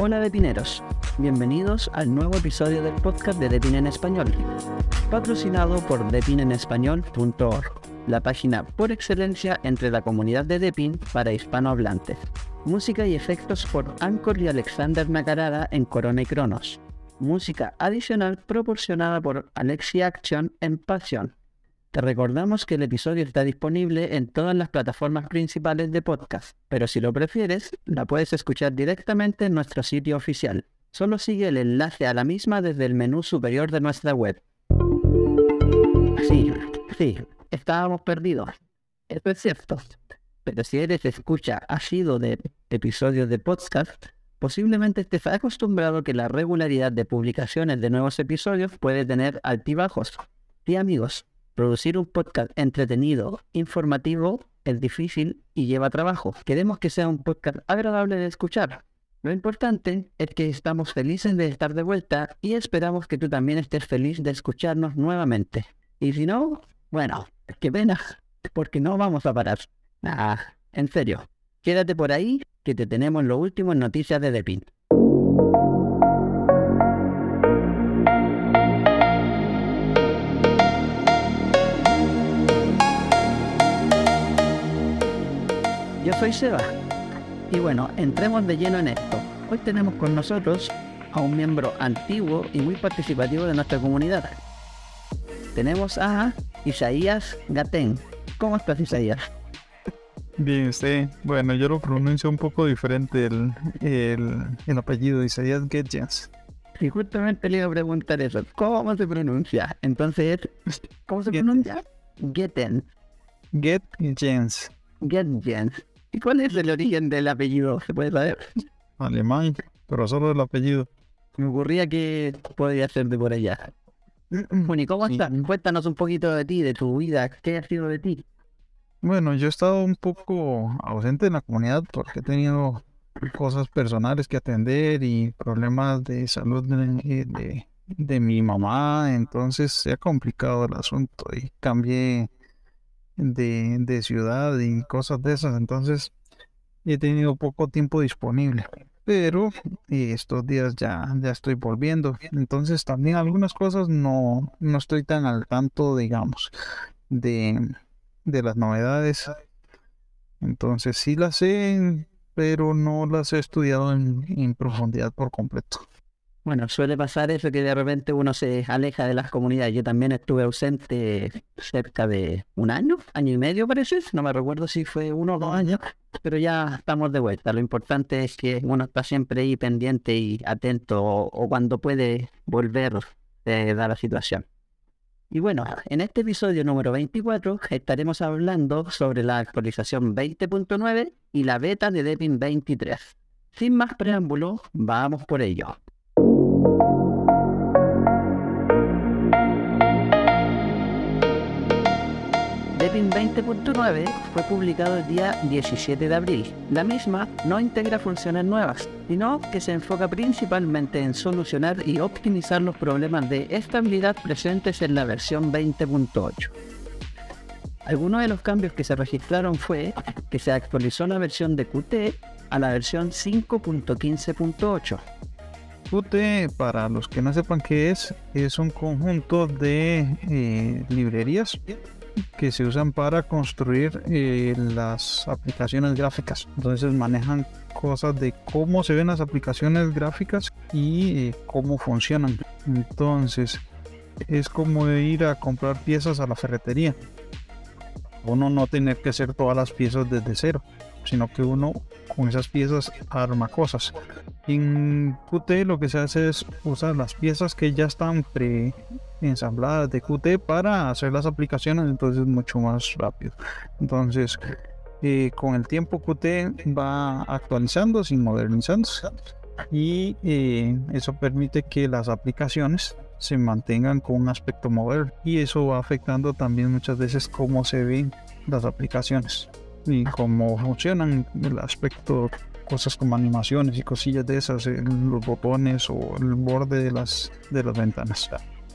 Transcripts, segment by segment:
Hola Depineros, bienvenidos al nuevo episodio del podcast de Depin en Español, patrocinado por depinenespañol.org, la página por excelencia entre la comunidad de Depin para hispanohablantes. Música y efectos por Anchor y Alexander Nacarada en Corona y Cronos. Música adicional proporcionada por Alexi Action en Passion. Te recordamos que el episodio está disponible en todas las plataformas principales de podcast, pero si lo prefieres, la puedes escuchar directamente en nuestro sitio oficial. Solo sigue el enlace a la misma desde el menú superior de nuestra web. Sí, sí, estábamos perdidos. Eso es cierto. Pero si eres escucha sido de episodios de podcast, posiblemente estés acostumbrado que la regularidad de publicaciones de nuevos episodios puede tener altibajos. Sí, amigos, producir un podcast entretenido, informativo, es difícil y lleva trabajo. Queremos que sea un podcast agradable de escuchar. Lo importante es que estamos felices de estar de vuelta y esperamos que tú también estés feliz de escucharnos nuevamente. Y si no, bueno, qué pena, porque no vamos a parar. Ah, en serio, quédate por ahí que te tenemos lo último en noticias de Depin. Yo soy Seba. Y bueno, entremos de lleno en esto. Hoy tenemos con nosotros a un miembro antiguo y muy participativo de nuestra comunidad. Tenemos a Isaías Gatén. ¿Cómo estás, Isaías? Bien, usted. Bueno, yo lo pronuncio un poco diferente el, el, apellido Isaías Getjens. Sí, justamente le iba a preguntar eso. ¿Cómo se pronuncia? Entonces, ¿cómo se pronuncia? Geten. Getjens. Getjens. ¿Y cuál es el origen del apellido? ¿Se puede saber? Alemán, pero solo el apellido. Me ocurría que podría ser de por allá. Bueno, ¿y cómo estás? Cuéntanos un poquito de ti, de tu vida. ¿Qué ha sido de ti? Bueno, yo he estado un poco ausente en la comunidad porque he tenido cosas personales que atender y problemas de salud de, de mi mamá. Entonces se ha complicado el asunto y cambié de, de ciudad y cosas de esas. Entonces he tenido poco tiempo disponible. Pero estos días ya, ya estoy volviendo. Entonces también algunas cosas no, no estoy tan al tanto, digamos, de, de las novedades. Entonces sí las sé, pero no las he estudiado en, en profundidad por completo. Bueno, suele pasar eso que de repente uno se aleja de las comunidades. Yo también estuve ausente cerca de un año, año y medio parece. No me recuerdo si fue uno o dos años, pero ya estamos de vuelta. Lo importante es que uno está siempre ahí pendiente y atento o, cuando puede volver de dar la situación. Y bueno, en este episodio número 24 estaremos hablando sobre la actualización 20.9 y la beta de Debian 23. Sin más preámbulo, vamos por ello. Debian 20.9 fue publicado el día 17 de abril. La misma no integra funciones nuevas, sino que se enfoca principalmente en solucionar y optimizar los problemas de estabilidad presentes en la versión 20.8. Algunos de los cambios que se registraron fue que se actualizó la versión de Qt a la versión 5.15.8 Qt, para los que no sepan qué es, es un conjunto de eh, librerías que se usan para construir eh, las aplicaciones gráficas. Entonces manejan cosas de cómo se ven las aplicaciones gráficas y eh, cómo funcionan. Entonces es como ir a comprar piezas a la ferretería. Uno no tener que hacer todas las piezas desde cero, sino que uno con esas piezas arma cosas. En Qt lo que se hace es usar las piezas que ya están pre ensambladas de Qt para hacer las aplicaciones, entonces mucho más rápido. Entonces, eh, con el tiempo Qt va actualizándose y modernizándose y eh, eso permite que las aplicaciones se mantengan con un aspecto moderno y eso va afectando también muchas veces cómo se ven las aplicaciones y cómo funcionan el aspecto cosas como animaciones y cosillas de esas, los botones o el borde de las, de las ventanas.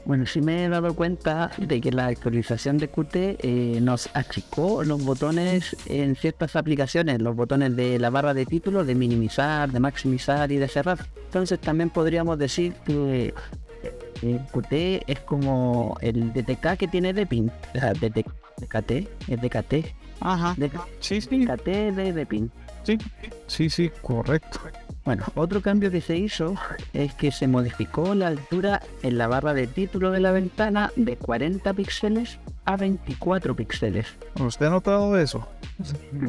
Bueno, sí me he dado cuenta de que la actualización de Qt eh, nos achicó los botones en ciertas aplicaciones, los botones de la barra de título, de minimizar, de maximizar y de cerrar. Entonces también podríamos decir que eh, Qt es como el DTK que tiene Depin. DTKT, es DKT. Ajá. Sí, sí. DKT de Depin. Sí, sí, sí, correcto. Bueno, otro cambio que se hizo es que se modificó la altura en la barra de título de la ventana de 40 píxeles a 24 píxeles. ¿Usted ha notado eso?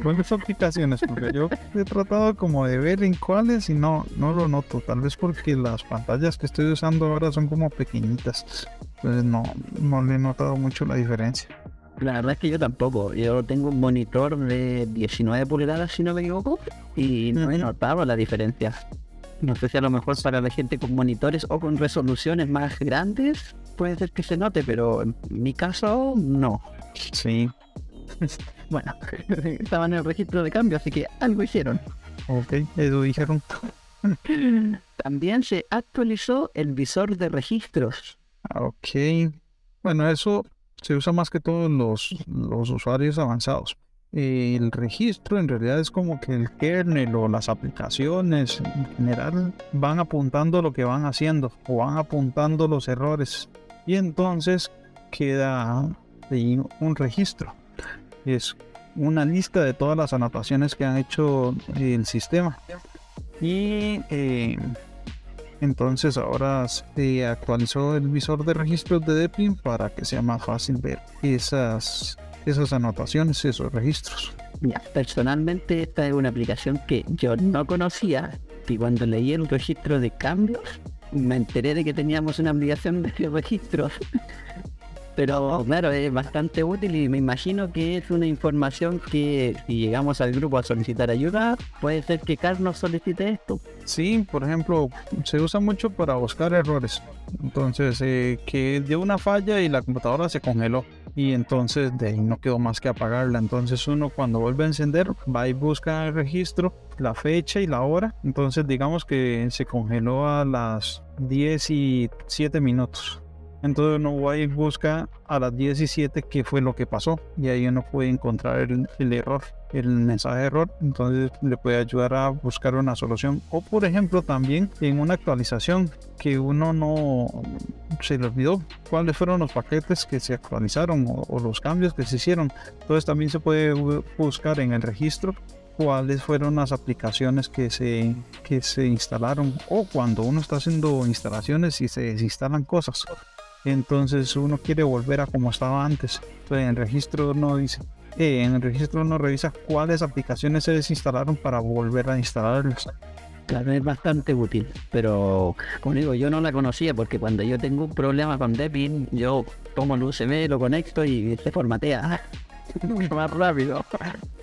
¿Cuáles aplicaciones? Porque yo he tratado como de ver en cuáles y no, no lo noto. Tal vez porque las pantallas que estoy usando ahora son como pequeñitas. Entonces no, no le he notado mucho la diferencia. La verdad es que yo tampoco. Yo tengo un monitor de 19 pulgadas, si no me equivoco, y no he notado la diferencia. No sé si a lo mejor para la gente con monitores o con resoluciones más grandes puede ser que se note, pero en mi caso no. Sí. Bueno, estaban en el registro de cambio, así que algo hicieron. Ok, eso dijeron. También se actualizó el visor de registros. Ok. Bueno, eso se usa más que todos los, los usuarios avanzados. El registro en realidad es como que el kernel o las aplicaciones en general van apuntando lo que van haciendo o van apuntando los errores y entonces queda un registro. Es una lista de todas las anotaciones que han hecho el sistema. Y eh, entonces ahora se actualizó el visor de registros de Deplin para que sea más fácil ver esas, esas anotaciones, esos registros. Personalmente esta es una aplicación que yo no conocía y cuando leí el registro de cambios me enteré de que teníamos una aplicación de registros pero claro, es bastante útil y me imagino que es una información que si llegamos al grupo a solicitar ayuda, puede ser que Carlos solicite esto. Sí, por ejemplo, se usa mucho para buscar errores. Entonces, eh, que dio una falla y la computadora se congeló y entonces de ahí no quedó más que apagarla. Entonces uno cuando vuelve a encender va y busca el registro, la fecha y la hora. Entonces digamos que se congeló a las 10 y 7 minutos. Entonces uno va y busca a las 17 qué fue lo que pasó y ahí uno puede encontrar el, error, el mensaje de error. Entonces le puede ayudar a buscar una solución. O por ejemplo también en una actualización que uno no se le olvidó cuáles fueron los paquetes que se actualizaron o, los cambios que se hicieron. Entonces también se puede buscar en el registro cuáles fueron las aplicaciones que se, que se instalaron o cuando uno está haciendo instalaciones y se desinstalan cosas entonces uno quiere volver a como estaba antes. Entonces en el registro no dice, eh, en el registro uno revisa cuáles aplicaciones se desinstalaron para volver a instalarlas. Claro, es bastante útil, pero como digo, yo no la conocía porque cuando yo tengo un problema con Debian, yo tomo el USB, lo conecto y se formatea. Mucho más rápido.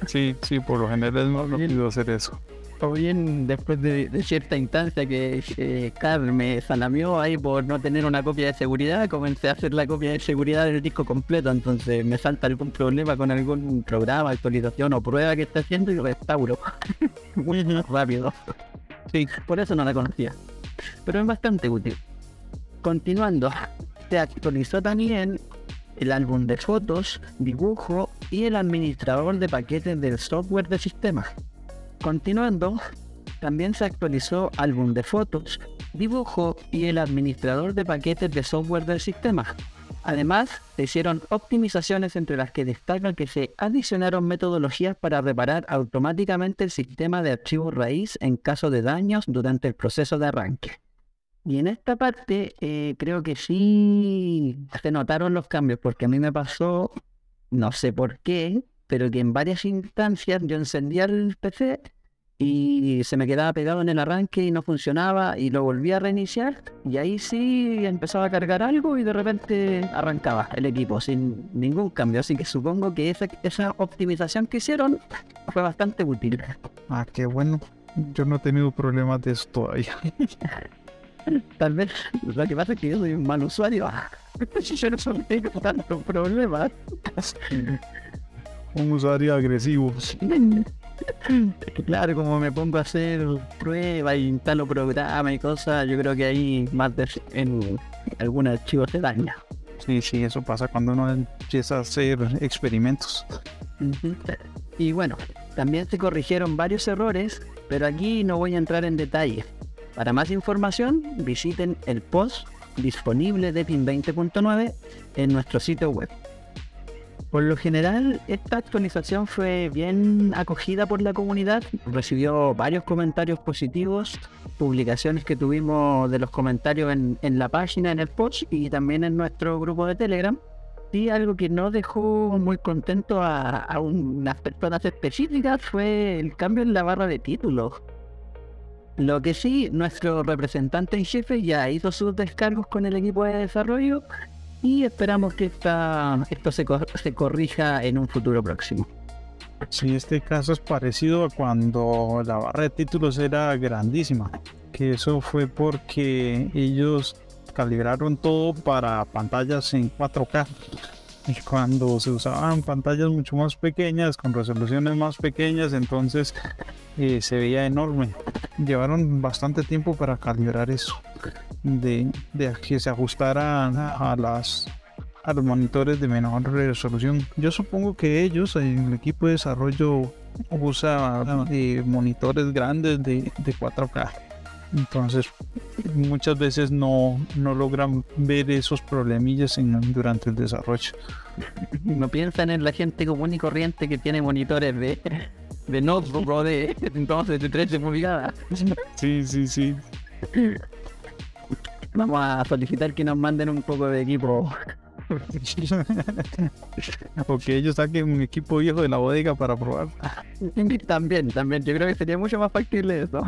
Sí, sí, por lo general es más rápido hacer eso o bien después de, cierta instancia que eh, Carl me salamió ahí por no tener una copia de seguridad, comencé a hacer la copia de seguridad del disco completo, entonces me salta algún problema con algún programa, actualización o prueba que esté haciendo y restauro muy rápido. Sí, por eso no la conocía, pero es bastante útil. Continuando, se actualizó también el álbum de fotos, dibujo y el administrador de paquetes del software de sistema. Continuando, también se actualizó álbum de fotos, dibujo y el administrador de paquetes de software del sistema. Además, se hicieron optimizaciones entre las que destacan que se adicionaron metodologías para reparar automáticamente el sistema de archivos raíz en caso de daños durante el proceso de arranque. Y en esta parte eh, creo que sí se notaron los cambios, porque a mí me pasó, no sé por qué, pero que en varias instancias yo encendía el PC y se me quedaba pegado en el arranque y no funcionaba y lo volví a reiniciar y ahí sí empezaba a cargar algo y de repente arrancaba el equipo sin ningún cambio. Así que supongo que esa, esa optimización que hicieron fue bastante útil. Ah, qué bueno. Yo no he tenido problemas de esto todavía. Tal vez lo que pasa es que yo soy un mal usuario. yo no tengo tantos problemas un usuario agresivo. Claro, como me pongo a hacer pruebas y instalo programas y cosas, yo creo que ahí más en, algún archivo se daña. Sí, sí, eso pasa cuando uno empieza a hacer experimentos. Y bueno, también se corrigieron varios errores, pero aquí no voy a entrar en detalle. Para más información, visiten el post disponible de PIN 20.9 en nuestro sitio web. Por lo general, esta actualización fue bien acogida por la comunidad, recibió varios comentarios positivos, publicaciones que tuvimos de los comentarios en, la página, en el post y también en nuestro grupo de Telegram. Y algo que no dejó muy contento a, a unas personas específicas fue el cambio en la barra de títulos. Lo que sí, nuestro representante en jefe ya hizo sus descargos con el equipo de desarrollo y esperamos que esto se, se corrija en un futuro próximo. Sí, este caso es parecido a cuando la barra de títulos era grandísima, que eso fue porque ellos calibraron todo para pantallas en 4K. Y cuando se usaban pantallas mucho más pequeñas, con resoluciones más pequeñas, entonces eh, se veía enorme. Llevaron bastante tiempo para calibrar eso de, que se ajustaran a, las a los monitores de menor resolución. Yo supongo que ellos, el equipo de desarrollo, usa eh, monitores grandes de, 4K. Entonces, muchas veces no, no logran ver esos problemillas durante el desarrollo. No piensan en la gente común y corriente que tiene monitores de, de notebook de, entonces de 13 pulgadas. Sí, sí, sí. Vamos a solicitar que nos manden un poco de equipo. o que ellos saquen un equipo viejo de la bodega para probar. también, también. Yo creo que sería mucho más factible eso.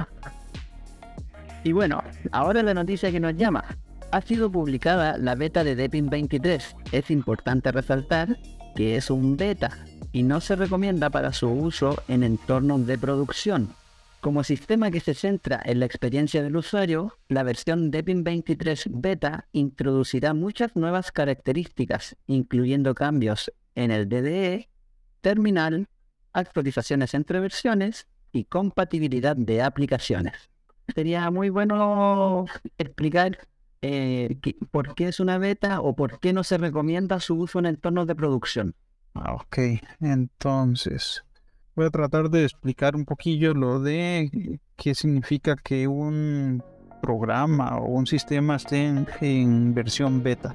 Y bueno, ahora la noticia que nos llama. Ha sido publicada la beta de Deepin 23. Es importante resaltar que es un beta y no se recomienda para su uso en entornos de producción como sistema que se centra en la experiencia del usuario, la versión Debian 23 Beta introducirá muchas nuevas características, incluyendo cambios en el DDE, terminal, actualizaciones entre versiones y compatibilidad de aplicaciones. Sería muy bueno explicar eh, por qué es una beta o por qué no se recomienda su uso en entornos de producción. Ah, ok, entonces voy a tratar de explicar un poquillo lo de qué significa que un programa o un sistema esté en, versión beta.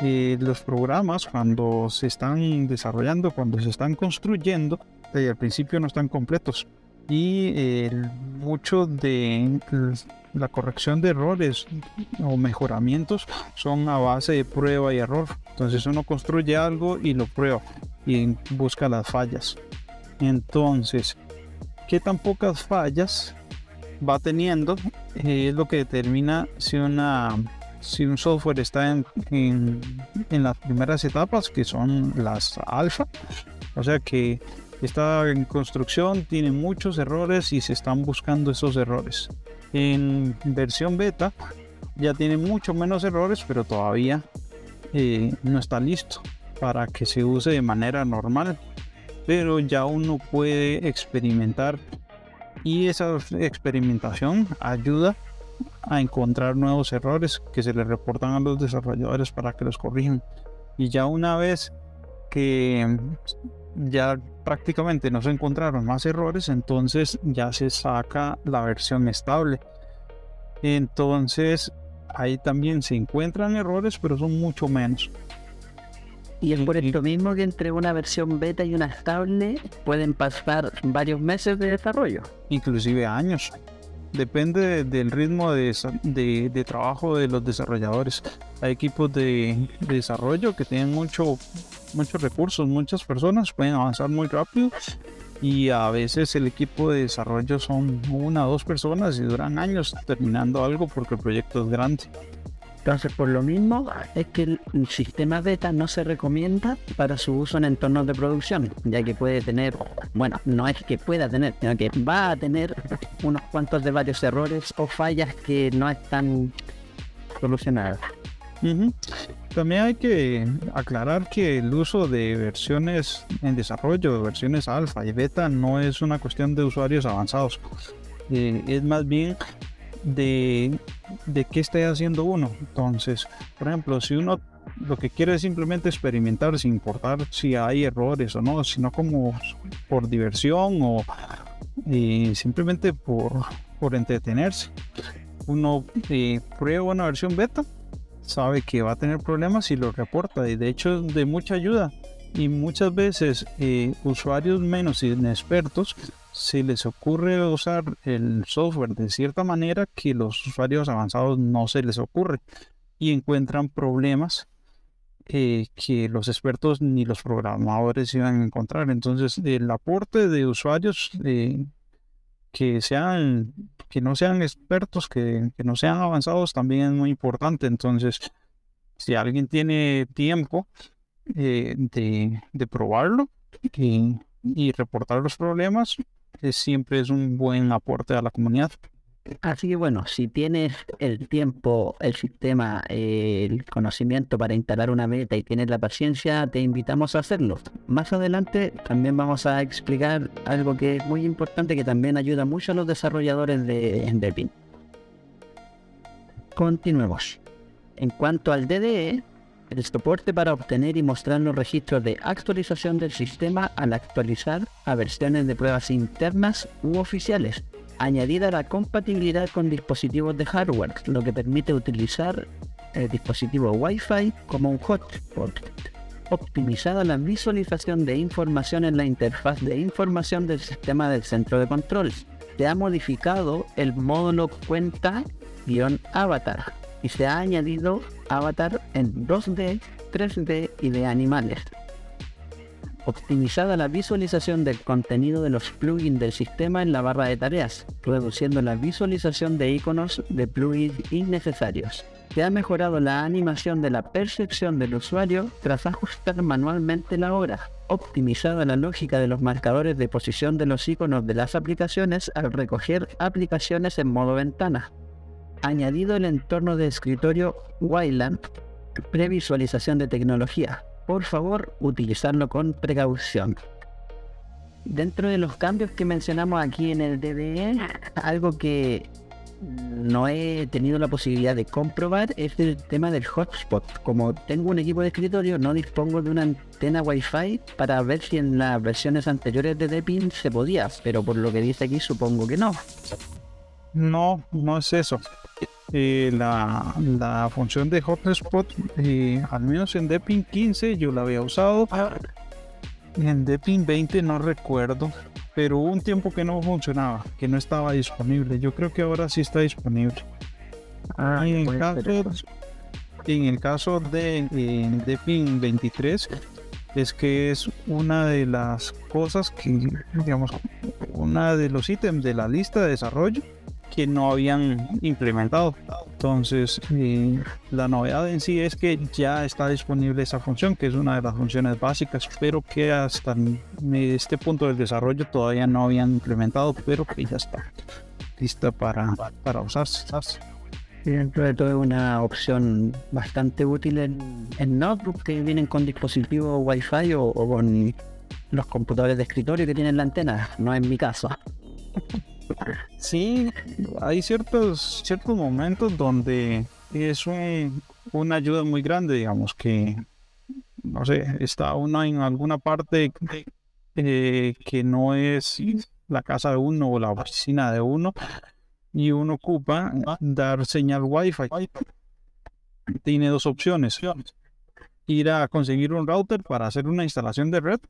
Eh, los programas cuando se están desarrollando, cuando se están construyendo, eh, al principio no están completos y eh, mucho de la corrección de errores o mejoramientos son a base de prueba y error. Entonces uno construye algo y lo prueba y busca las fallas. Entonces, ¿qué tan pocas fallas va teniendo? Eh, es lo que determina si, una, si un software está en, en, las primeras etapas, que son las alfa. O sea que está en construcción, tiene muchos errores y se están buscando esos errores. En versión beta ya tiene mucho menos errores, pero todavía eh, no está listo para que se use de manera normal pero ya uno puede experimentar y esa experimentación ayuda a encontrar nuevos errores que se le reportan a los desarrolladores para que los corrijan. Y ya una vez que ya prácticamente no se encontraron más errores, entonces ya se saca la versión estable. Entonces ahí también se encuentran errores, pero son mucho menos. Y es por esto mismo que entre una versión beta y una estable pueden pasar varios meses de desarrollo. Inclusive años. Depende del ritmo de, trabajo de los desarrolladores. Hay equipos de, desarrollo que tienen mucho, muchos recursos, muchas personas, pueden avanzar muy rápido y a veces el equipo de desarrollo son una o dos personas y duran años terminando algo porque el proyecto es grande. Entonces, por lo mismo, es que el sistema beta no se recomienda para su uso en entornos de producción, ya que puede tener, bueno, no es que pueda tener, sino que va a tener unos cuantos de varios errores o fallas que no están solucionadas. También hay que aclarar que el uso de versiones en desarrollo, versiones alfa y beta, no es una cuestión de usuarios avanzados. Eh, es más bien de, de qué está haciendo uno. Entonces, por ejemplo, si uno lo que quiere es simplemente experimentar sin importar si hay errores o no, sino como por diversión o simplemente por, por entretenerse. Uno eh, prueba una versión beta, sabe que va a tener problemas y lo reporta y de hecho de mucha ayuda. Y muchas veces eh, usuarios menos inexpertos se les ocurre usar el software de cierta manera que los usuarios avanzados no se les ocurre y encuentran problemas eh, que los expertos ni los programadores iban a encontrar. Entonces, el aporte de usuarios eh, que sean, que no sean expertos, que, no sean avanzados, también es muy importante. Entonces, si alguien tiene tiempo eh, de, de, probarlo y, y reportar los problemas, siempre es un buen aporte a la comunidad. Así que bueno, si tienes el tiempo, el sistema, el conocimiento para instalar una meta y tienes la paciencia, te invitamos a hacerlo. Más adelante también vamos a explicar algo que es muy importante que también ayuda mucho a los desarrolladores de, de Continuemos. En cuanto al DDE, el soporte para obtener y mostrar los registros de actualización del sistema al actualizar a versiones de pruebas internas u oficiales añadida la compatibilidad con dispositivos de hardware, lo que permite utilizar el dispositivo Wi-Fi como un hotspot. Optimizada la visualización de información en la interfaz de información del sistema del centro de control. Se ha modificado el módulo cuenta-avatar y se ha añadido avatar en 2D, 3D y de animales optimizada la visualización del contenido de los plugins del sistema en la barra de tareas, reduciendo la visualización de iconos de plugins innecesarios. Se ha mejorado la animación de la percepción del usuario tras ajustar manualmente la hora, optimizada la lógica de los marcadores de posición de los iconos de las aplicaciones al recoger aplicaciones en modo ventana. Añadido el entorno de escritorio Wayland, previsualización de tecnología, por favor, utilizarlo con precaución. Dentro de los cambios que mencionamos aquí en el DDE, algo que no he tenido la posibilidad de comprobar es el tema del hotspot. Como tengo un equipo de escritorio, no dispongo de una antena Wi-Fi para ver si en las versiones anteriores de Depin se podía, pero por lo que dice aquí supongo que no. No, no es eso. Eh, la, función de hotspot, eh, al menos en Depin 15 yo la había usado. En Depin 20 no recuerdo, pero hubo un tiempo que no funcionaba, que no estaba disponible. Yo creo que ahora sí está disponible. Ah, en, el caso, en el caso de Depin 23, es que es una de las cosas que, digamos, una de los ítems de la lista de desarrollo que no habían implementado. Entonces, eh, la novedad en sí es que ya está disponible esa función, que es una de las funciones básicas, pero que hasta este punto del desarrollo todavía no habían implementado, pero que ya está lista para, para usarse. dentro de todo es una opción bastante útil en, en notebooks que vienen con dispositivos Wi-Fi o, o con los computadores de escritorio que tienen la antena, no en mi caso. Sí, hay ciertos, ciertos momentos donde es una ayuda muy grande, digamos, que, no sé, está uno en alguna parte eh, que no es la casa de uno o la oficina de uno y uno ocupa dar señal wifi. Tiene dos opciones. Ir a conseguir un router para hacer una instalación de red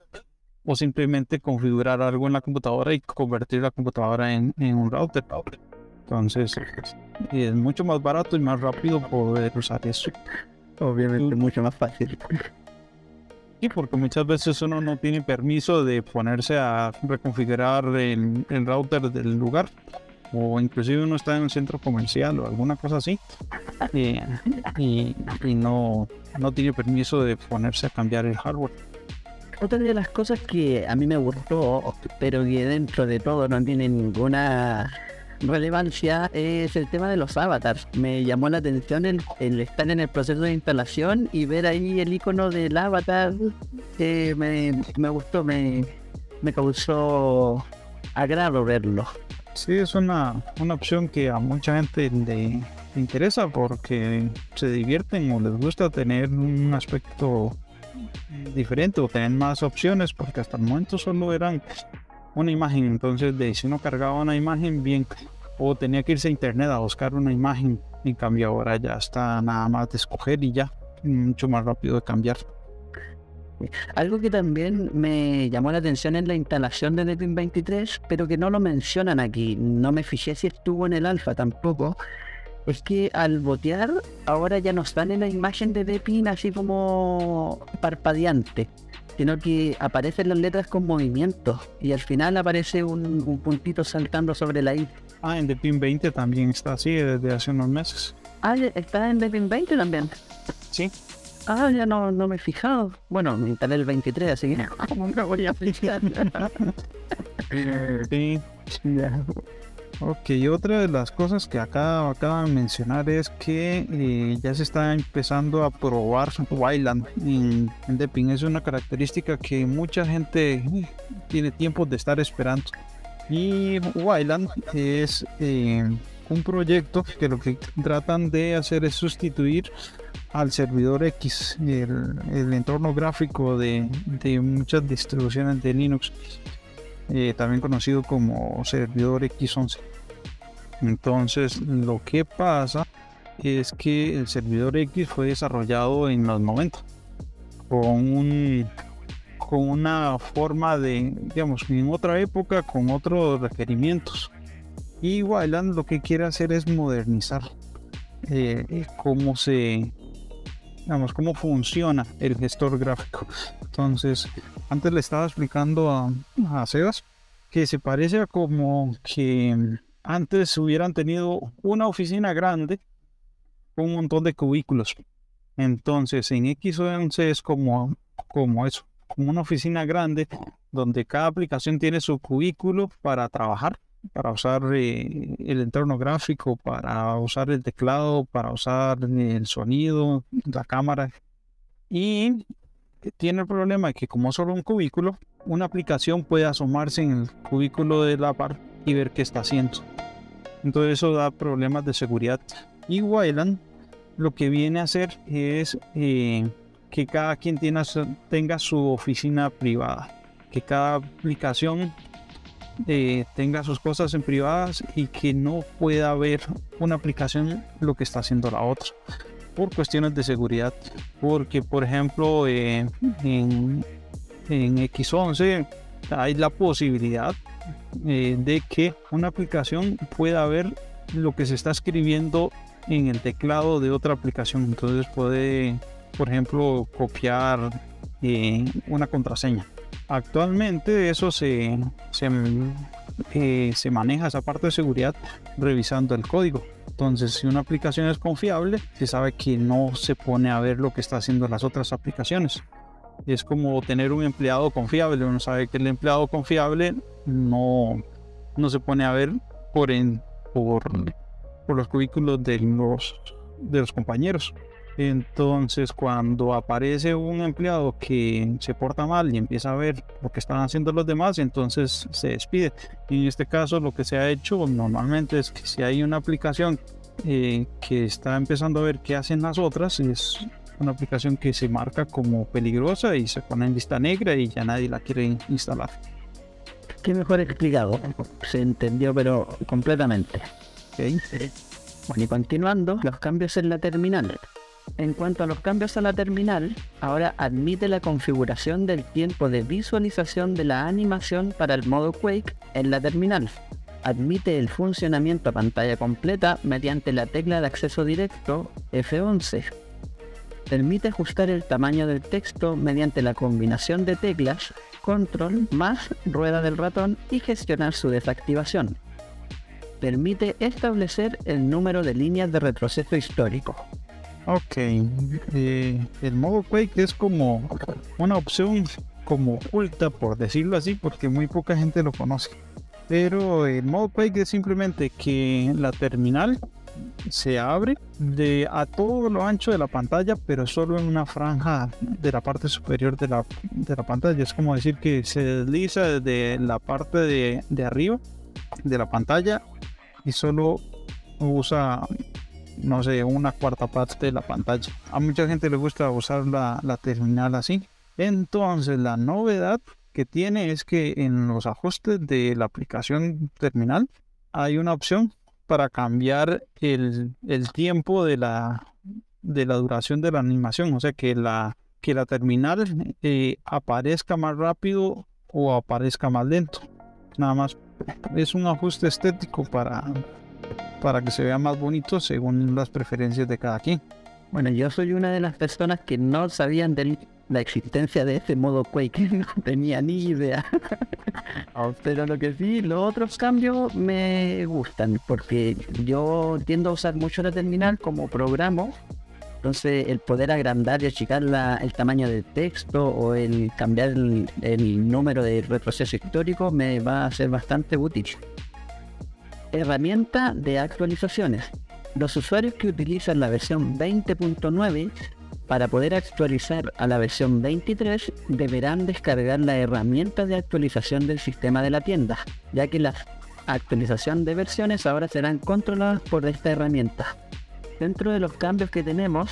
o simplemente configurar algo en la computadora y convertir la computadora en, un router. Entonces, es mucho más barato y más rápido poder usar eso. Obviamente, mucho más fácil. Y porque muchas veces uno no tiene permiso de ponerse a reconfigurar el, router del lugar. O inclusive uno está en un centro comercial o alguna cosa así. y, y no, no tiene permiso de ponerse a cambiar el hardware. Otra de las cosas que a mí me gustó, pero que dentro de todo no tiene ninguna relevancia, es el tema de los avatars. Me llamó la atención el, estar en el proceso de instalación y ver ahí el icono del avatar. me, gustó, me, me causó agrado verlo. Sí, es una, una opción que a mucha gente le, interesa porque se divierten o les gusta tener un aspecto diferente o tener más opciones porque hasta el momento solo eran una imagen. Entonces de si uno cargaba una imagen bien o tenía que irse a internet a buscar una imagen. En cambio ahora ya está nada más de escoger y ya mucho más rápido de cambiar. Algo que también me llamó la atención en la instalación de Deepin 23, pero que no lo mencionan aquí, no me fijé si estuvo en el alfa tampoco, es que al botear ahora ya no sale la imagen de Depin así como parpadeante, sino que aparecen las letras con movimiento y al final aparece un, puntito saltando sobre la I. Ah, en Depin 20 también está así desde hace unos meses. Ah, está en Depin 20 también. Sí. Ah, ya no, no me he fijado. Bueno, me instalé el 23, así que nunca voy a fijar. sí. Ok, otra de las cosas que acá acaban de mencionar es que eh, ya se está empezando a probar Wildland en, en. Es una característica que mucha gente eh, tiene tiempo de estar esperando. Y Wildland es eh, un proyecto que lo que tratan de hacer es sustituir al servidor X, el, entorno gráfico de, muchas distribuciones de Linux, eh, también conocido como servidor X11. Entonces, lo que pasa es que el servidor X fue desarrollado en los 90 con un con una forma de, digamos, en otra época, con otros requerimientos. Y Wayland lo que quiere hacer es modernizar eh, cómo se, digamos, cómo funciona el gestor gráfico. Entonces, antes le estaba explicando a, a Sebas que se parece a como que antes hubieran tenido una oficina grande con un montón de cubículos. Entonces, en X11 es como, como eso, como una oficina grande donde cada aplicación tiene su cubículo para trabajar para usar eh, el entorno gráfico, para usar el teclado, para usar el sonido, la cámara. Y tiene el problema de que como solo un cubículo, una aplicación puede asomarse en el cubículo de la par y ver qué está haciendo. Entonces eso da problemas de seguridad. Y Wayland lo que viene a hacer es eh, que cada quien tenga su oficina privada, que cada aplicación eh, tenga sus cosas en privadas y que no pueda ver una aplicación lo que está haciendo la otra por cuestiones de seguridad. Porque por ejemplo eh, en, en, X11 hay la posibilidad eh, de que una aplicación pueda ver lo que se está escribiendo en el teclado de otra aplicación. Entonces puede por ejemplo copiar una contraseña Actualmente eso se, eh, se, maneja esa parte de seguridad revisando el código. Entonces, si una aplicación es confiable, se sabe que no se pone a ver lo que está haciendo las otras aplicaciones. Es como tener un empleado confiable. Uno sabe que el empleado confiable no, no se pone a ver por, en, por, por los cubículos de los, de los compañeros. Entonces, cuando aparece un empleado que se porta mal y empieza a ver lo que están haciendo los demás, entonces se despide. Y en este caso, lo que se ha hecho normalmente es que si hay una aplicación eh, que está empezando a ver qué hacen las otras, es una aplicación que se marca como peligrosa y se pone en lista negra y ya nadie la quiere instalar. Qué mejor explicado. Se entendió, pero completamente. Okay. Bueno, y continuando, los cambios en la terminal. En cuanto a los cambios a la terminal, ahora admite la configuración del tiempo de visualización de la animación para el modo Quake en la terminal. Admite el funcionamiento a pantalla completa mediante la tecla de acceso directo F11. Permite ajustar el tamaño del texto mediante la combinación de teclas control más rueda del ratón y gestionar su desactivación. Permite establecer el número de líneas de retroceso histórico. Ok, eh, el modo Quake es como una opción como oculta, por decirlo así, porque muy poca gente lo conoce. Pero el modo Quake es simplemente que la terminal se abre de a todo lo ancho de la pantalla, pero solo en una franja de la parte superior de la, de la pantalla. Es como decir que se desliza desde la parte de, de arriba de la pantalla y solo usa, no sé, una cuarta parte de la pantalla. A mucha gente le gusta usar la, la terminal así. Entonces la novedad que tiene es que en los ajustes de la aplicación terminal hay una opción para cambiar el, el tiempo de la, de la duración de la animación. O sea que la, que la terminal eh, aparezca más rápido o aparezca más lento. Nada más es un ajuste estético para, para que se vea más bonito según las preferencias de cada quien. Bueno, yo soy una de las personas que no sabían de la existencia de ese modo Quake, no tenía ni idea. Pero lo que sí, los otros cambios me gustan, porque yo tiendo a usar mucho la terminal como programa. Entonces, el poder agrandar y achicar el tamaño del texto o el cambiar el, el número de retroceso histórico me va a ser bastante útil. Herramienta de actualizaciones. Los usuarios que utilizan la versión 20.9 para poder actualizar a la versión 23 deberán descargar la herramienta de actualización del sistema de la tienda, ya que la actualización de versiones ahora serán controladas por esta herramienta. Dentro de los cambios que tenemos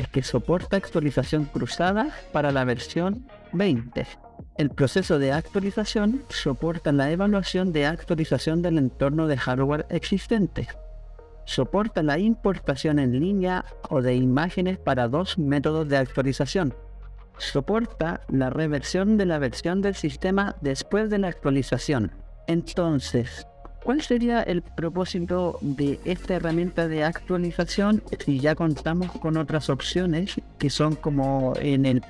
es que soporta actualización cruzada para la versión 20. El proceso de actualización soporta la evaluación de actualización del entorno de hardware existente soporta la importación en línea o de imágenes para dos métodos de actualización. Soporta la reversión de la versión del sistema después de la actualización. Entonces, ¿cuál sería el propósito de esta herramienta de actualización si ya contamos con otras opciones que son como en el,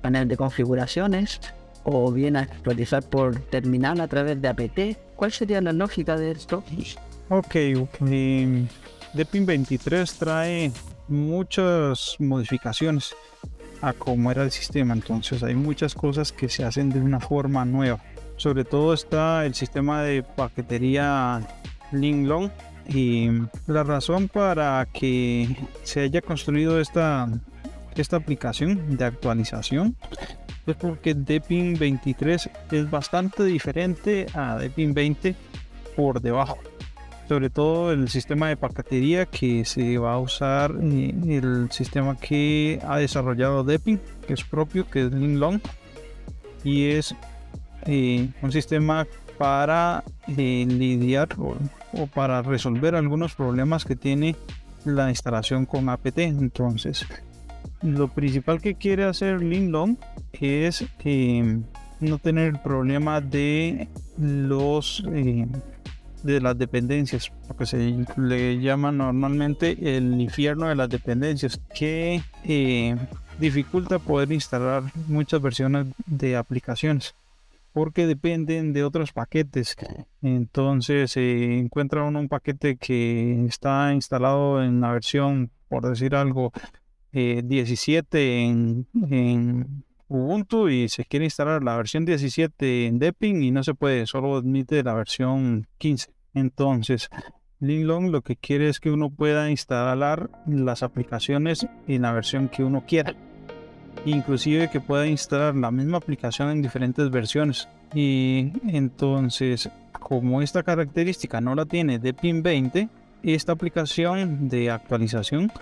panel de configuraciones o bien actualizar por terminal a través de apt? ¿Cuál sería la lógica de esto? Ok, ok. Depin 23 trae muchas modificaciones a cómo era el sistema, entonces hay muchas cosas que se hacen de una forma nueva. Sobre todo está el sistema de paquetería Linglong y la razón para que se haya construido esta, esta aplicación de actualización es porque Depin 23 es bastante diferente a Depin 20 por debajo sobre todo el sistema de paquetería que se va a usar el sistema que ha desarrollado Depin, que es propio, que es Linglong, y es eh, un sistema para eh, lidiar o, para resolver algunos problemas que tiene la instalación con apt. Entonces, lo principal que quiere hacer Linglong es no tener el problema de los de las dependencias, lo que se le llama normalmente el infierno de las dependencias, que eh, dificulta poder instalar muchas versiones de aplicaciones porque dependen de otros paquetes. Entonces se encuentra uno un paquete que está instalado en la versión, por decir algo, 17 eh, en, en Ubuntu y se quiere instalar la versión 17 en Deppin y no se puede, solo admite la versión 15. Entonces, Linglong lo que quiere es que uno pueda instalar las aplicaciones en la versión que uno quiera. Inclusive que pueda instalar la misma aplicación en diferentes versiones. Y entonces, como esta característica no la tiene Deppin 20, esta aplicación de actualización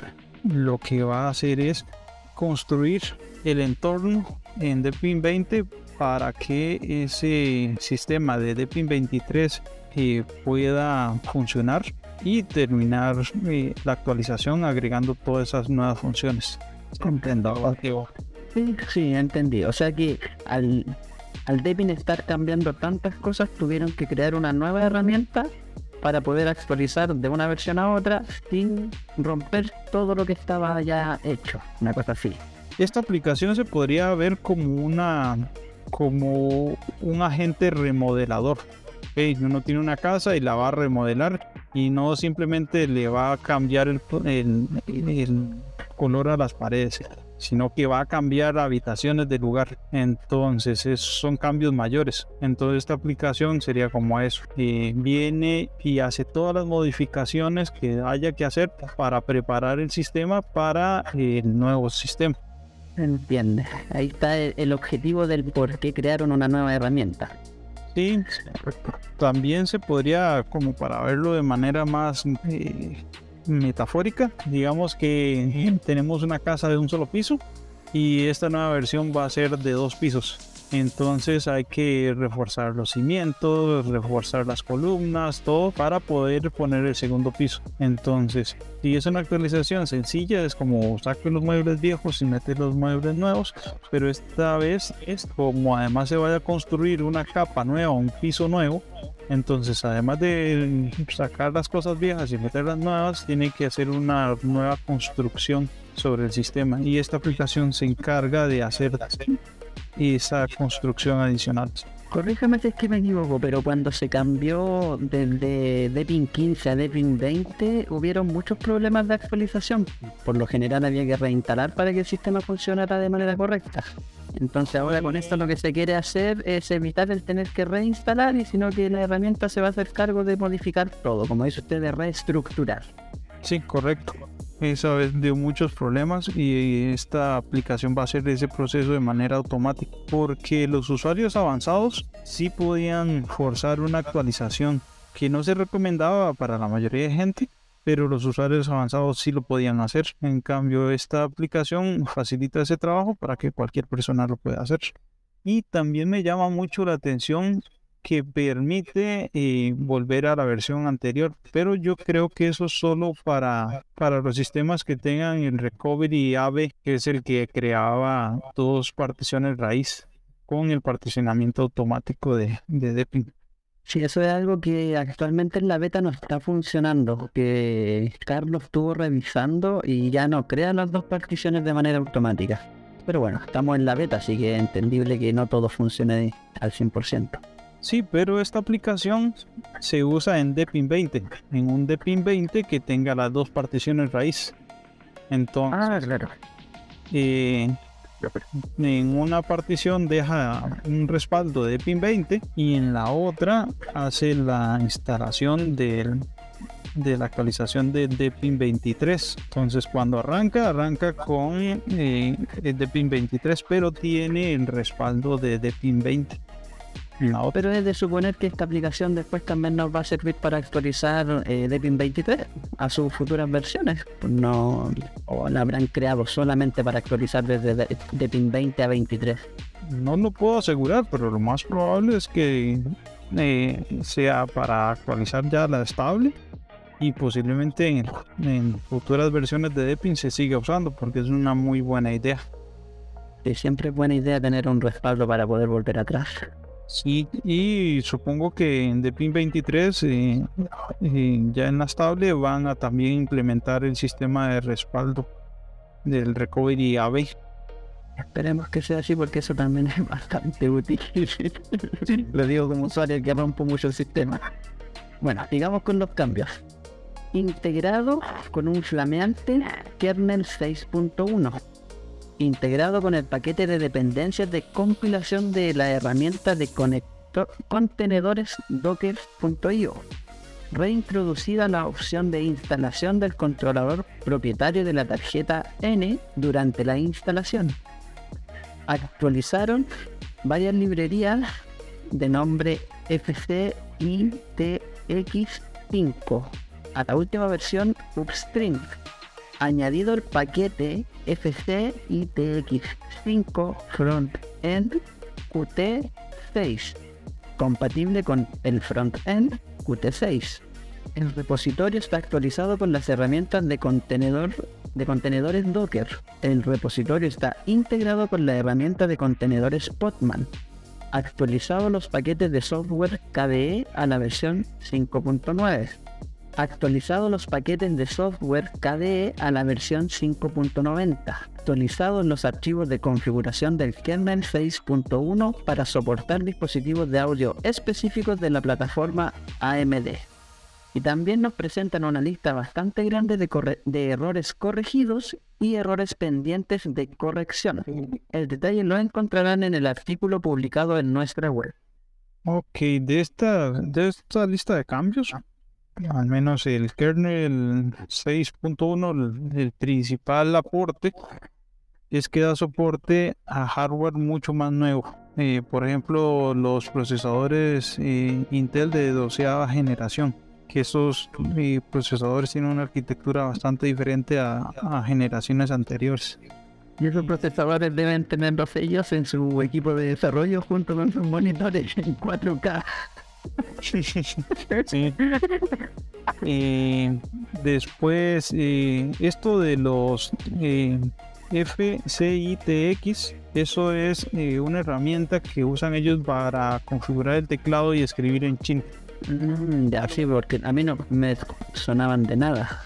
lo que va a hacer es construir el entorno en Deepin 20 para que ese sistema de Deepin 23 eh, pueda funcionar y terminar eh, la actualización agregando todas esas nuevas funciones. Entiendo. Sí, sí, entendí. O sea que al, al Deepin estar cambiando tantas cosas, tuvieron que crear una nueva herramienta para poder actualizar de una versión a otra sin romper todo lo que estaba ya hecho. Una cosa así. Esta aplicación se podría ver como una como un agente remodelador. uno tiene una casa y la va a remodelar y no simplemente le va a cambiar el, el color a las paredes sino que va a cambiar habitaciones de lugar. Entonces, son cambios mayores. Entonces, esta aplicación sería como eso. viene y hace todas las modificaciones que haya que hacer para preparar el sistema para el nuevo sistema. Entiende. Ahí está el, objetivo del por qué crearon una nueva herramienta. Sí, también se podría, como para verlo de manera más eh, metafórica, digamos que tenemos una casa de un solo piso y esta nueva versión va a ser de dos pisos. Entonces hay que reforzar los cimientos, reforzar las columnas, todo para poder poner el segundo piso. Entonces, si es una actualización sencilla, es como sacar los muebles viejos y meter los muebles nuevos, pero esta vez es como además se vaya a construir una capa nueva, un piso nuevo, entonces, además de sacar las cosas viejas y meterlas nuevas, tiene que hacer una nueva construcción sobre el sistema. Y esta aplicación se encarga de hacer esa construcción adicional. Corríjame si es que me equivoco, pero cuando se cambió desde Deepin 15 a Deepin 20, hubieron muchos problemas de actualización. Por lo general había que reinstalar para que el sistema funcionara de manera correcta. Entonces ahora con esto lo que se quiere hacer es evitar el tener que reinstalar y sino que la herramienta se va a hacer cargo de modificar todo, como dice usted, de reestructurar. Sí, correcto. Esa vez dio muchos problemas y esta aplicación va a hacer ese proceso de manera automática porque los usuarios avanzados sí podían forzar una actualización que no se recomendaba para la mayoría de gente, pero los usuarios avanzados sí lo podían hacer. En cambio, esta aplicación facilita ese trabajo para que cualquier persona lo pueda hacer. Y también me llama mucho la atención que permite eh, volver a la versión anterior, pero yo creo que eso es solo para, para los sistemas que tengan el Recovery AVE, que es el que creaba dos particiones raíz con el particionamiento automático de, de. Sí, eso es algo que actualmente en la beta no está funcionando, que Carlos estuvo revisando y ya no crea las dos particiones de manera automática. Pero bueno, estamos en la beta, así que es entendible que no todo funcione al 100%. Sí, pero esta aplicación se usa en Depin 20, en un Depin 20 que tenga las dos particiones raíz. Entonces, ah, claro. Eh, en una partición deja un respaldo de Depin 20 y en la otra hace la instalación de la actualización de Depin 23. Entonces cuando arranca, arranca con eh, el Depin 23, pero tiene el respaldo de Depin 20. No, pero es de suponer que esta aplicación después también nos va a servir para actualizar eh, Deepin 23 a sus futuras versiones. No, o la habrán creado solamente para actualizar desde Deepin 20 a 23. No lo puedo asegurar, pero lo más probable es que eh, sea para actualizar ya la estable y posiblemente en, en, futuras versiones de Deepin se siga usando porque es una muy buena idea. Siempre es buena idea tener un respaldo para poder volver atrás. Sí, y supongo que en Depin 23 eh, eh, ya en la estable van a también implementar el sistema de respaldo del Recovery AVE. Esperemos que sea así porque eso también es bastante útil. Le digo como usuario que rompo mucho el sistema. Bueno, sigamos con los cambios. Integrado con un flameante kernel 6.1 integrado con el paquete de dependencias de compilación de la herramienta de contenedores docker.io. Reintroducida la opción de instalación del controlador propietario de la tarjeta N durante la instalación. Actualizaron varias librerías de nombre FCITX5 a la última versión Upstream añadido el paquete FC ITX5 Frontend Qt6, compatible con el frontend Qt6. El repositorio está actualizado con las herramientas de contenedor de contenedores Docker. El repositorio está integrado con la herramienta de contenedores Podman. Actualizado los paquetes de software KDE a la versión 5.9 actualizado los paquetes de software KDE a la versión 5.90, actualizados los archivos de configuración del kernel 6.1 para soportar dispositivos de audio específicos de la plataforma AMD. Y también nos presentan una lista bastante grande de, de errores corregidos y errores pendientes de corrección. El detalle lo encontrarán en el artículo publicado en nuestra web. Ok, de esta, de esta lista de cambios, al menos el kernel 6.1, el, principal aporte es que da soporte a hardware mucho más nuevo. Eh, por ejemplo, los procesadores eh, Intel de doceava generación, que esos eh, procesadores tienen una arquitectura bastante diferente a, generaciones anteriores. Y esos procesadores deben tener los sellos en su equipo de desarrollo junto con sus monitores en 4K. Sí. Eh, después, eh, esto de los eh, FCITX, eso es eh, una herramienta que usan ellos para configurar el teclado y escribir en chino. Mm, ya sí, porque a mí no me sonaban de nada.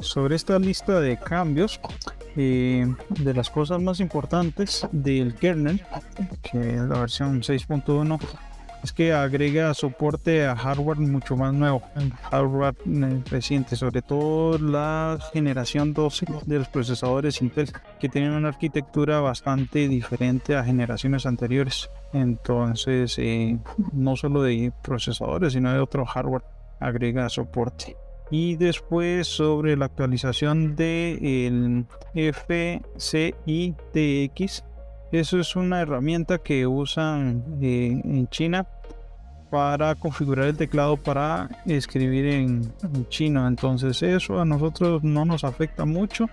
Sobre esta lista de cambios, eh, de las cosas más importantes del kernel, que es la versión 6.1, es que agrega soporte a hardware mucho más nuevo, hardware eh, reciente, sobre todo la generación 12 de los procesadores Intel, que tienen una arquitectura bastante diferente a generaciones anteriores. Entonces, eh, no solo de procesadores, sino de otro hardware agrega soporte. Y después sobre la actualización del FCITX, eso es una herramienta que usan eh, en China para configurar el teclado para escribir en, chino. Entonces eso a nosotros no nos afecta mucho,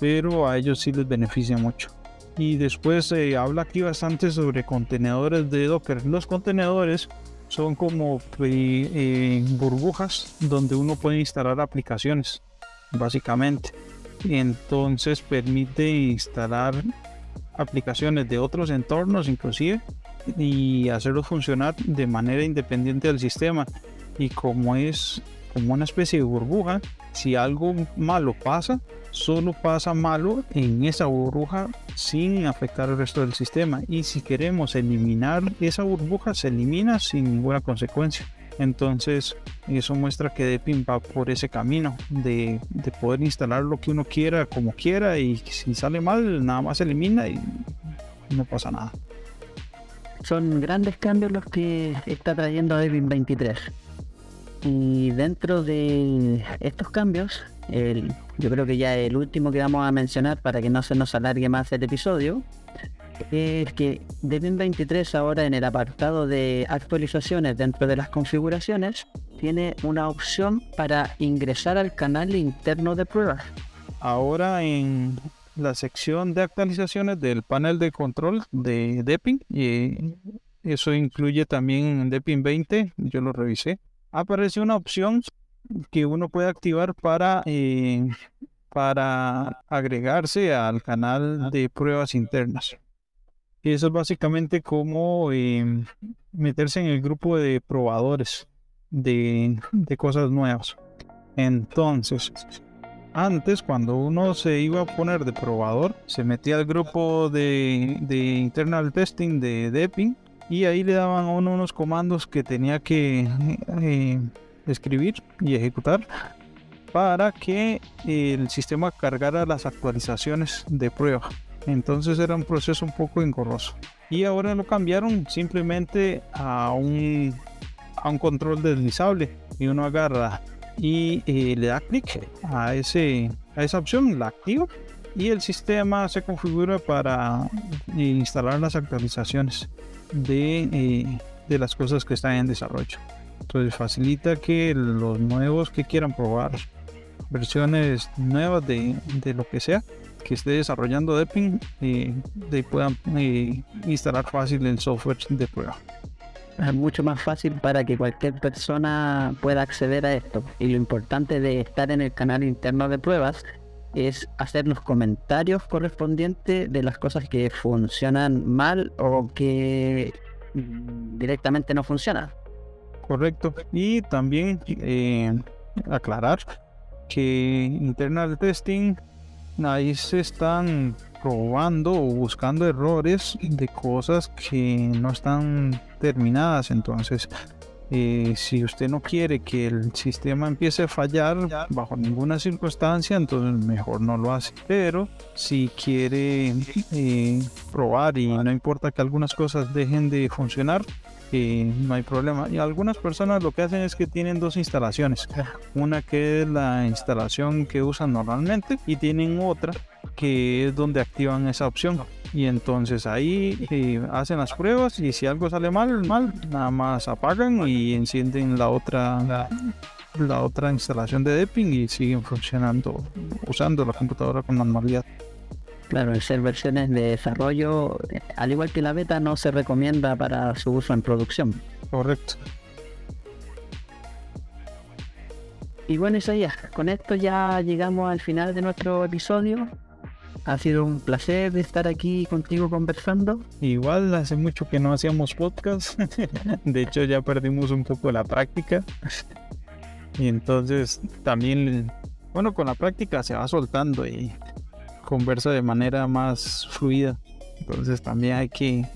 pero a ellos sí les beneficia mucho. Y después habla aquí bastante sobre contenedores de Docker. Los contenedores son como eh, eh, burbujas donde uno puede instalar aplicaciones, básicamente. Entonces permite instalar aplicaciones de otros entornos inclusive y hacerlos funcionar de manera independiente del sistema. Y como es como una especie de burbuja, si algo malo pasa, solo pasa malo en esa burbuja sin afectar el resto del sistema. Y si queremos eliminar esa burbuja, se elimina sin ninguna consecuencia. Entonces, eso muestra que Deepin va por ese camino de, de, poder instalar lo que uno quiera, como quiera, y si sale mal, nada más se elimina y no pasa nada. Son grandes cambios los que está trayendo Deepin 23. Y dentro de estos cambios, el, yo creo que ya el último que vamos a mencionar para que no se nos alargue más el episodio, es que Debian 23 ahora en el apartado de actualizaciones dentro de las configuraciones tiene una opción para ingresar al canal interno de pruebas. Ahora en la sección de actualizaciones del panel de control de Deepin, y eso incluye también Deepin 20, yo lo revisé, aparece una opción que uno puede activar para, eh, para agregarse al canal de pruebas internas. Y eso es básicamente como eh, meterse en el grupo de probadores de, cosas nuevas. Entonces, antes cuando uno se iba a poner de probador, se metía al grupo de, de internal testing de Depping y ahí le daban a uno unos comandos que tenía que eh, escribir y ejecutar para que el sistema cargara las actualizaciones de prueba. Entonces era un proceso un poco engorroso. Y ahora lo cambiaron simplemente a un, a un control deslizable. Y uno agarra y eh, le da clic a, ese, a esa opción, la activa. Y el sistema se configura para instalar las actualizaciones de, eh, de las cosas que están en desarrollo. Entonces facilita que los nuevos que quieran probar versiones nuevas de, de lo que sea que esté desarrollando Deppin eh, de puedan eh, instalar fácil el software de prueba. Es mucho más fácil para que cualquier persona pueda acceder a esto. Y lo importante de estar en el canal interno de pruebas es hacer los comentarios correspondientes de las cosas que funcionan mal o que directamente no funcionan. Correcto. Y también eh, aclarar que internal testing ahí se están probando o buscando errores de cosas que no están terminadas. Entonces, eh, si usted no quiere que el sistema empiece a fallar bajo ninguna circunstancia, entonces mejor no lo hace. Pero si quiere eh, probar y no importa que algunas cosas dejen de funcionar, eh, no hay problema. Y algunas personas lo que hacen es que tienen dos instalaciones. Una que es la instalación que usan normalmente y tienen otra que es donde activan esa opción. y entonces ahí eh, hacen las pruebas y si algo sale mal, mal, nada más apagan y encienden la otra la otra instalación de Depping y siguen funcionando usando la computadora con normalidad. Claro, el ser versiones de desarrollo, eh, al igual que la beta, no se recomienda para su uso en producción. Correcto. Y bueno, Isaías, con esto ya llegamos al final de nuestro episodio. Ha sido un placer estar aquí contigo conversando. Igual hace mucho que no hacíamos podcast. de hecho, ya perdimos un poco la práctica. Y entonces también, bueno, con la práctica se va soltando y conversa de manera más fluida. Entonces también hay que,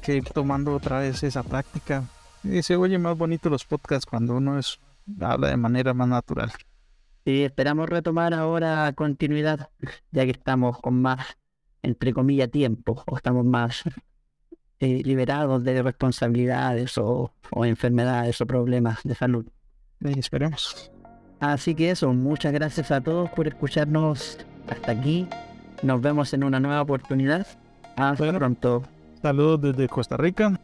que ir tomando otra vez esa práctica. Y se oye más bonito los podcasts cuando uno es, habla de manera más natural. Y esperamos retomar ahora continuidad, ya que estamos con más, entre comillas, tiempo, o estamos más eh, liberados de responsabilidades o, o, enfermedades o problemas de salud. Y esperemos. Así que eso, muchas gracias a todos por escucharnos hasta aquí. Nos vemos en una nueva oportunidad. Hasta Bueno. pronto. Saludos desde Costa Rica.